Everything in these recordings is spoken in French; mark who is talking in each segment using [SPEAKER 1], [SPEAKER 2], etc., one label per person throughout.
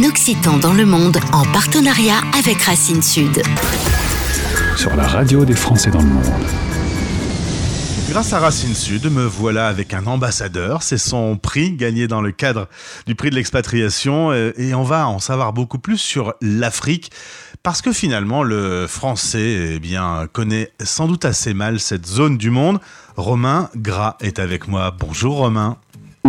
[SPEAKER 1] un Occitan dans le monde en partenariat avec Racine Sud.
[SPEAKER 2] Sur la radio des Français dans le monde.
[SPEAKER 3] Grâce à Racine Sud, me voilà avec un ambassadeur. C'est son prix gagné dans le cadre du prix de l'expatriation. euh, Et on va en savoir beaucoup plus sur l'Afrique. Parce que finalement, le français eh bien, connaît sans doute assez mal cette zone du monde. Romain Gras est avec moi. Bonjour Romain.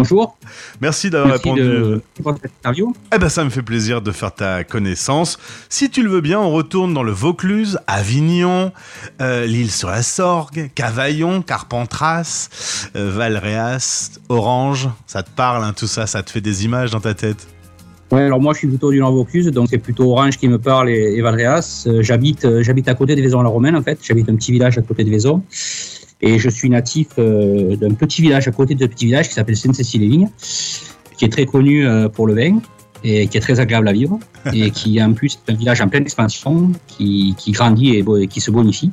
[SPEAKER 4] Bonjour.
[SPEAKER 3] Merci d'avoir répondu.
[SPEAKER 4] de pour cette interview.
[SPEAKER 3] Eh ben, ça me fait plaisir de faire ta connaissance. Si tu le veux bien, on retourne dans le Vaucluse, Avignon, euh, l'île sur la Sorgue, Cavaillon, Carpentras, euh, Valréas, Orange. Ça te parle, hein, tout ça, ça te fait des images dans ta tête?
[SPEAKER 4] Ouais, alors moi je suis plutôt du Nord Vaucluse, donc c'est plutôt Orange qui me parle et, et Valréas. Euh, j'habite, euh, j'habite à côté de Vaison-la-Romaine en fait. J'habite un petit village à côté de Vaison. Et je suis natif euh, d'un petit village à côté de ce petit village qui s'appelle Sainte-Cécile-les-Vignes, qui est très connu euh, pour le vin et qui est très agréable à vivre et qui en plus est un village en pleine expansion qui, qui grandit et, qui se bonifie.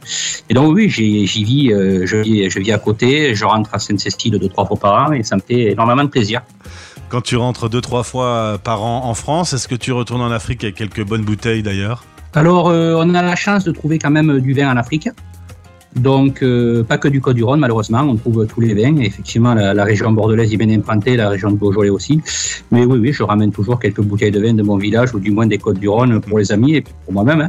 [SPEAKER 4] Et donc oui, j'y j'y vis, euh, je vis, je vis à côté, je rentre à Sainte-Cécile deux trois fois par an et ça me fait énormément de plaisir.
[SPEAKER 3] Quand tu rentres deux, trois fois par an en France, est-ce que tu retournes en Afrique avec quelques bonnes bouteilles d'ailleurs?
[SPEAKER 4] Alors, euh, on a la chance de trouver quand même du vin en Afrique. Donc, euh, pas que du Côte-du-Rhône, malheureusement, on trouve tous les vins. Effectivement, la, la région bordelaise est bien implantée, la région de Beaujolais aussi. Mais oui, oui, je ramène toujours quelques bouteilles de vin de mon village, ou du moins des Côtes-du-Rhône pour les amis et pour moi-même. hein.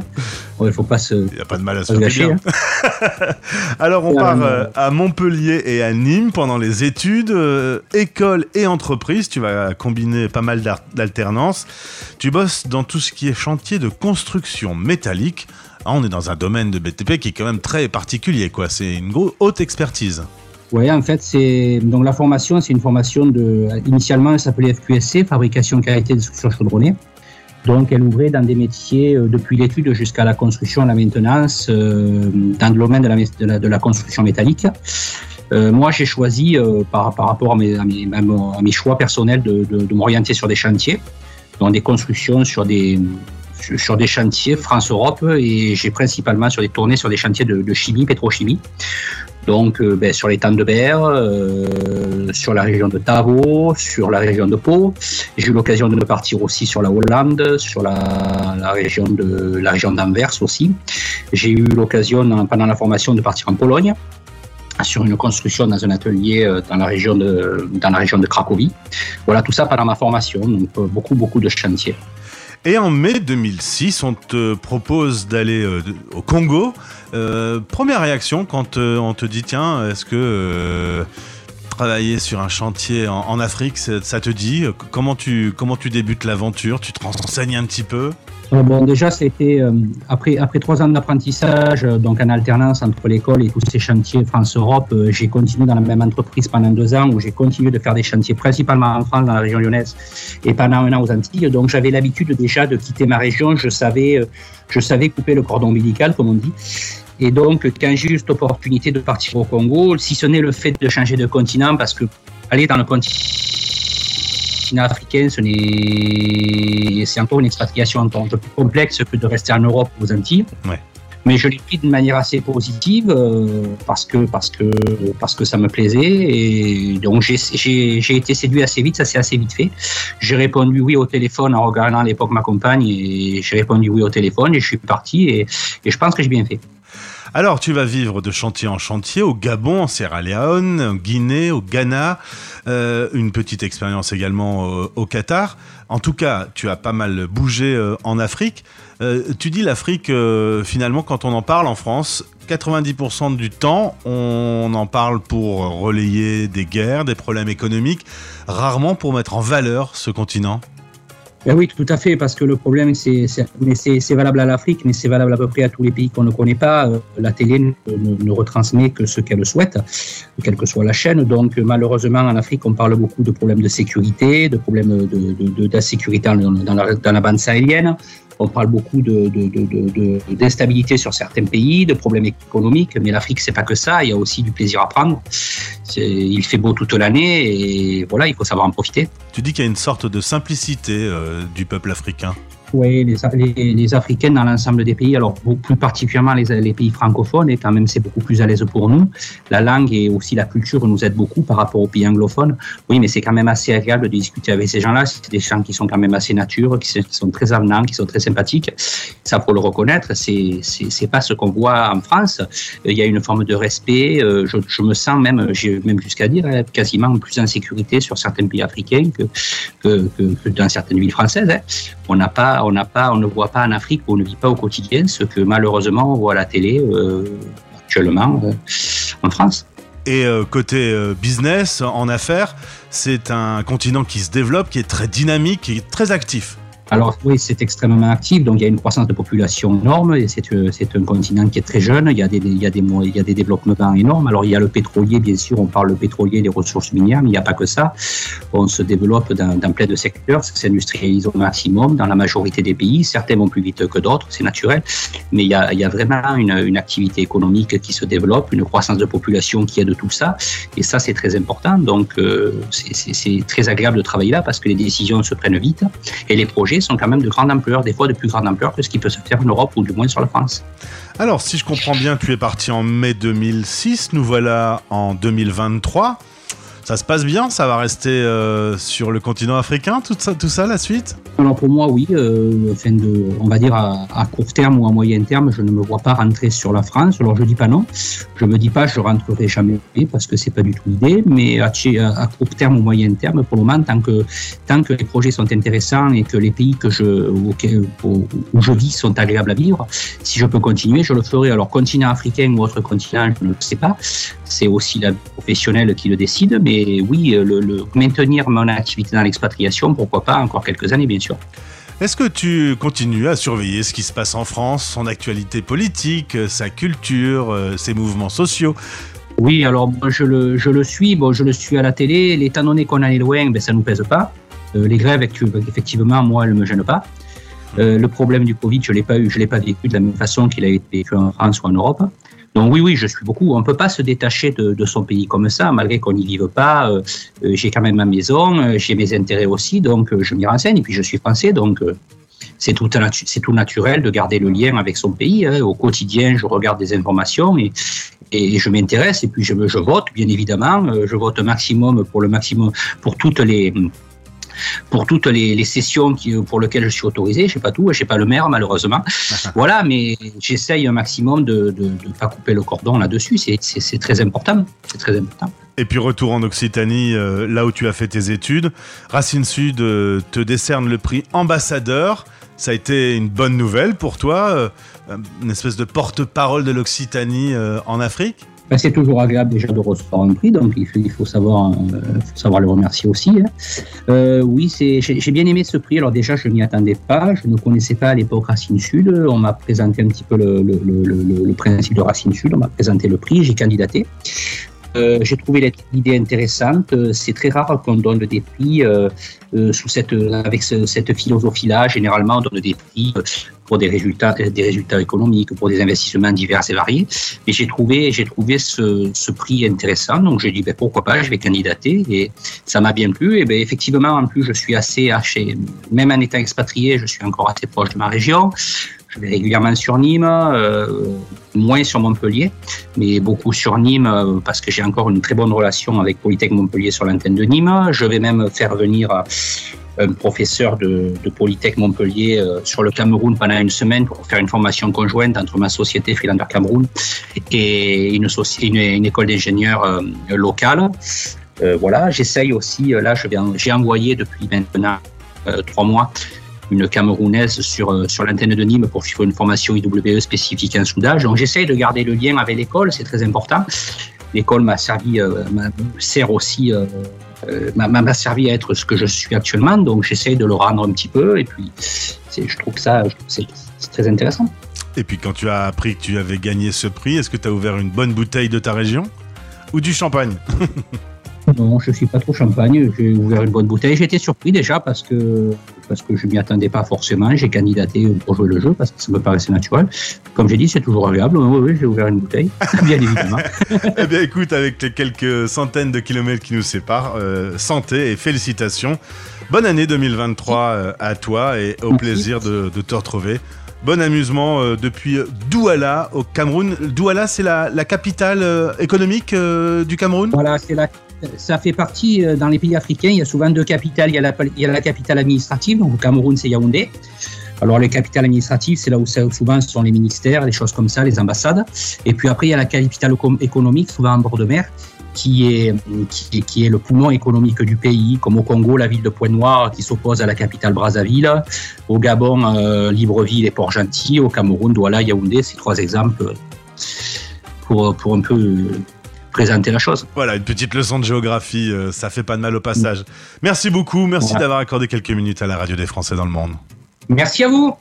[SPEAKER 4] Il ne faut pas se,
[SPEAKER 3] Il n'y a pas de mal à se
[SPEAKER 4] pas se
[SPEAKER 3] faire
[SPEAKER 4] gâcher. hein.
[SPEAKER 3] Alors on part
[SPEAKER 4] euh,
[SPEAKER 3] à Montpellier et à Nîmes pendant les études, euh, école et entreprise. Tu vas combiner pas mal d'ar- d'alternance. Tu bosses dans tout ce qui est chantier de construction métallique. Ah, on est dans un domaine de BTP qui est quand même très particulier, quoi. C'est une haute expertise.
[SPEAKER 4] Oui, en fait, c'est donc la formation, c'est une formation de. Initialement, elle s'appelait FQSC, fabrication qualité de structures chaudronnées. Donc, elle ouvrait dans des métiers euh, depuis l'étude jusqu'à la construction, la maintenance, euh, dans le domaine de la, construction métallique. Euh, moi, j'ai choisi, par, par rapport à mes, choix personnels, de, de, de m'orienter sur des chantiers, dans des constructions sur des sur- des chantiers France-Europe et j'ai principalement sur des tournées sur des chantiers de, chimie, pétrochimie. Donc, euh, ben, sur l'étang de Berre, euh, sur la région de Tavaux, sur la région de Pau. J'ai eu l'occasion de partir aussi sur la Hollande, sur la, la région de la région d'Anvers aussi. J'ai eu l'occasion en- pendant la formation de partir en Pologne sur une construction dans un atelier euh, dans la région de dans la région de Cracovie. Voilà tout ça pendant ma formation, donc beaucoup beaucoup de chantiers.
[SPEAKER 3] Et en mai 2006, on te propose d'aller euh, au Congo. Euh, première réaction quand euh, on te dit tiens, est-ce que travailler sur un chantier en, Afrique, ça, te dit Euh, Comment tu comment tu débutes l'aventure Tu te renseignes un petit peu?
[SPEAKER 4] Euh, Bon, déjà, c'était euh, après, après trois ans d'apprentissage, donc en alternance entre l'école et tous ces chantiers France-Europe, j'ai continué dans la même entreprise pendant deux ans où j'ai continué de faire des chantiers principalement en France, dans la région lyonnaise, et pendant un an aux Antilles. Donc, j'avais l'habitude déjà de quitter ma région. Je savais, je savais couper le cordon ombilical, comme on dit. Et donc, cette opportunité de partir au Congo, si ce n'est le fait de changer de continent, parce que aller dans le continent africain, ce n'est, c'est encore une expatriation encore un peu plus complexe que de rester en Europe ou aux Antilles.
[SPEAKER 3] Ouais.
[SPEAKER 4] Mais je l'ai pris de manière assez positive euh, parce que parce que parce que ça me plaisait et donc j'ai été séduit assez vite, ça s'est assez vite fait. J'ai répondu oui au téléphone en regardant à l'époque ma compagne et j'ai répondu oui au téléphone et je suis parti et, et je pense que j'ai bien fait.
[SPEAKER 3] Alors, tu vas vivre de chantier en chantier au Gabon, en Sierra Leone, en Guinée, au Ghana, euh, une petite expérience également au, au Qatar. En tout cas, tu as pas mal bougé euh, en Afrique. Euh, tu dis l'Afrique, euh, finalement, quand on en parle en France, 90% du temps, on en parle pour relayer des guerres, des problèmes économiques, rarement pour mettre en valeur ce continent.
[SPEAKER 4] Ben oui, tout à fait, parce que le problème, c'est valable à l'Afrique, mais c'est valable à peu près à tous les pays qu'on ne connaît pas. Euh, La télé ne, retransmet que ce qu'elle souhaite, quelle que soit la chaîne. Donc, malheureusement, en Afrique, on parle beaucoup de problèmes de sécurité, de problèmes d'insécurité dans, la, bande sahélienne. On parle beaucoup d'instabilité sur certains pays, de problèmes économiques, mais l'Afrique, c'est pas que ça. Il y a aussi du plaisir à prendre. Il fait beau toute l'année et voilà, il faut savoir en profiter.
[SPEAKER 3] Tu dis qu'il y a une sorte de simplicité euh, du peuple africain.
[SPEAKER 4] Oui, les, les, Africains dans l'ensemble des pays, alors plus particulièrement les, pays francophones, et quand même c'est beaucoup plus à l'aise pour nous. La langue et aussi la culture nous aident beaucoup par rapport aux pays anglophones. Oui, mais c'est quand même assez agréable de discuter avec ces gens-là. C'est des gens qui sont quand même assez nature, qui sont très avenants, qui sont très sympathiques. Ça, faut le reconnaître, c'est c'est pas ce qu'on voit en France. Il y a une forme de respect. Euh, je, me sens même, j'ai même jusqu'à dire, hein, quasiment plus en sécurité sur certains pays africains que, que, que, dans certaines villes françaises. Hein. On n'a pas on ne voit pas en Afrique, on ne vit pas au quotidien ce que malheureusement on voit à la télé euh, actuellement euh, en France.
[SPEAKER 3] Et euh, côté business, en affaires, c'est un continent qui se développe, qui est très dynamique, qui est très actif.
[SPEAKER 4] Alors oui, c'est extrêmement actif, donc il y a une croissance de population énorme, et c'est, euh, un continent qui est très jeune, il y, a des, développements énormes. Alors il y a le pétrolier, bien sûr, on parle le pétrolier, des ressources minières, mais il n'y a pas que ça. On se développe dans, plein de secteurs, ça s'industrialise au maximum dans la majorité des pays. Certains vont plus vite que d'autres, c'est naturel, mais il y a, vraiment une, activité économique qui se développe, une croissance de population qui aide tout ça, et ça c'est très important. Donc euh, c'est très agréable de travailler là parce que les décisions se prennent vite et les projets sont quand même de grande ampleur, des fois de plus grande ampleur que ce qui peut se faire en Europe ou du moins sur la France.
[SPEAKER 3] Alors, si je comprends bien, tu es parti en mai 2006, nous voilà en 2023. Ça se passe bien Ça va rester euh, sur le continent africain, tout ça, tout ça la suite?
[SPEAKER 4] Alors pour moi, oui. Euh, on va dire à, court terme ou à moyen terme, je ne me vois pas rentrer sur la France. Alors je dis pas non. Je me dis pas je rentrerai jamais parce que c'est pas du tout l'idée. Mais à, court terme ou moyen terme, pour le moment, tant que tant que les projets sont intéressants et que les pays où, où je vis sont agréables à vivre, si je peux continuer, je le ferai. Alors continent africain ou autre continent, je ne sais pas. C'est aussi la professionnelle qui le décide, mais et oui, euh, le, maintenir mon activité dans l'expatriation, pourquoi pas encore quelques années, bien sûr.
[SPEAKER 3] Est-ce que tu continues à surveiller ce qui se passe en France, son actualité politique, sa culture, euh, ses mouvements sociaux?
[SPEAKER 4] Oui, alors je le, je le suis, bon, je le suis à la télé. L'état donné qu'on en est loin, ben, ça ne nous pèse pas. Euh, les grèves, effectivement, moi, elles ne me gênent pas. le problème du Covid, je ne l'ai pas eu, je l'ai pas vécu de la même façon qu'il a été vécu en France ou en Europe. Donc oui, oui, je suis beaucoup. On ne peut pas se détacher de, son pays comme ça, malgré qu'on n'y vive pas. Euh, euh, j'ai quand même ma maison, euh, j'ai mes intérêts aussi, donc je m'y renseigne. Et puis je suis français, donc c'est tout, naturel de garder le lien avec son pays. Hein. Au quotidien, je regarde des informations et, et je m'intéresse. Et puis je, je vote, bien évidemment. Je vote maximum pour le maximum pour toutes les pour toutes les, sessions qui, pour lesquelles je suis autorisé. Je sais pas tout, je sais pas le maire malheureusement. voilà, mais j'essaye un maximum de ne pas couper le cordon là-dessus. C'est très important. C'est très important.
[SPEAKER 3] Et puis retour en Occitanie, euh, là où tu as fait tes études. Racine Sud euh, te décerne le prix ambassadeur. Ça a été une bonne nouvelle pour toi, euh, une espèce de porte-parole de l'Occitanie en Afrique?
[SPEAKER 4] Ben, c'est toujours agréable déjà de recevoir un prix, donc il faut, euh, savoir le remercier aussi. Hein. Euh, oui, j'ai bien aimé ce prix. Alors déjà, je n'y attendais pas, je ne connaissais pas à l'époque Racine Sud. On m'a présenté un petit peu le, principe de Racine Sud, on m'a présenté le prix, j'ai candidaté. Euh, j'ai trouvé l'idée intéressante. C'est très rare qu'on donne des prix sous cette, avec cette philosophie-là. Généralement, on donne des prix pour des résultats, des résultats économiques, pour des investissements divers et variés. Mais j'ai trouvé, j'ai trouvé ce, ce, prix intéressant. Donc j'ai dit ben, pourquoi pas, je vais candidater. Et ça m'a bien plu. Et ben, effectivement, en plus, je suis assez haché. Même en étant expatrié, je suis encore assez proche de ma région. Je vais régulièrement sur Nîmes, euh, moins sur Montpellier, mais beaucoup sur Nîmes euh, parce que j'ai encore une très bonne relation avec Polytech Montpellier sur l'antenne de Nîmes. Je vais même faire venir un professeur de, Polytech Montpellier sur le Cameroun pendant une semaine pour faire une formation conjointe entre ma société Freelander Cameroun et une, école d'ingénieurs locale. voilà, j'essaye aussi, là j'ai envoyé depuis maintenant trois mois une Camerounaise sur, euh, sur l'antenne de Nîmes pour suivre une formation IWE spécifique en soudage. Donc j'essaye de garder le lien avec l'école, c'est très important. L'école m'a servi, euh, sert aussi, euh, m'a servi à être ce que je suis actuellement, donc j'essaye de le rendre un petit peu, et puis je trouve que ça, c'est très intéressant.
[SPEAKER 3] Et puis quand tu as appris que tu avais gagné ce prix, est-ce que tu as ouvert une bonne bouteille de ta région? Ou du champagne?
[SPEAKER 4] Non, je suis pas trop champagne. J'ai ouvert une bonne bouteille. J'étais surpris déjà parce que parce que je m'y attendais pas forcément. J'ai candidaté pour jouer le jeu parce que ça me paraissait naturel. Comme j'ai dit, c'est toujours agréable. Oui, oui, j'ai ouvert une bouteille, bien évidemment.
[SPEAKER 3] eh bien, écoute, avec les quelques centaines de kilomètres qui nous séparent, euh, santé et félicitations. Bonne année 2023 euh, à toi et au plaisir de, de te retrouver. Bon amusement euh, depuis Douala au Cameroun. Douala, c'est la, la, capitale économique du Cameroun?
[SPEAKER 4] Voilà, c'est la, ça fait partie dans les pays africains. Il y a souvent deux capitales. Il y a la, capitale administrative, donc au Cameroun, c'est Yaoundé. Alors, les capitales administratives, c'est là où souvent sont les ministères, les choses comme ça, les ambassades. Et puis après, il y a la capitale économique, souvent en bord de mer, qui est, qui, le poumon économique du pays, comme au Congo, la ville de Pointe-Noire qui s'oppose à la capitale Brazzaville, au Gabon, euh, Libreville et Port-Gentil, au Cameroun, Douala, Yaoundé, ces trois exemples pour, pour un peu présenter la chose.
[SPEAKER 3] Voilà, une petite leçon de géographie, euh, ça fait pas de mal au passage. Merci beaucoup, merci voilà. d'avoir accordé quelques minutes à la radio des Français dans le monde.
[SPEAKER 4] Merci à vous.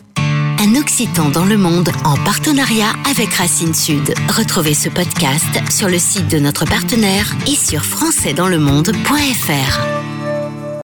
[SPEAKER 1] Un Occitan dans le monde en partenariat avec Racine Sud. Retrouvez ce podcast sur le site de notre partenaire et sur françaisdanslemonde.fr.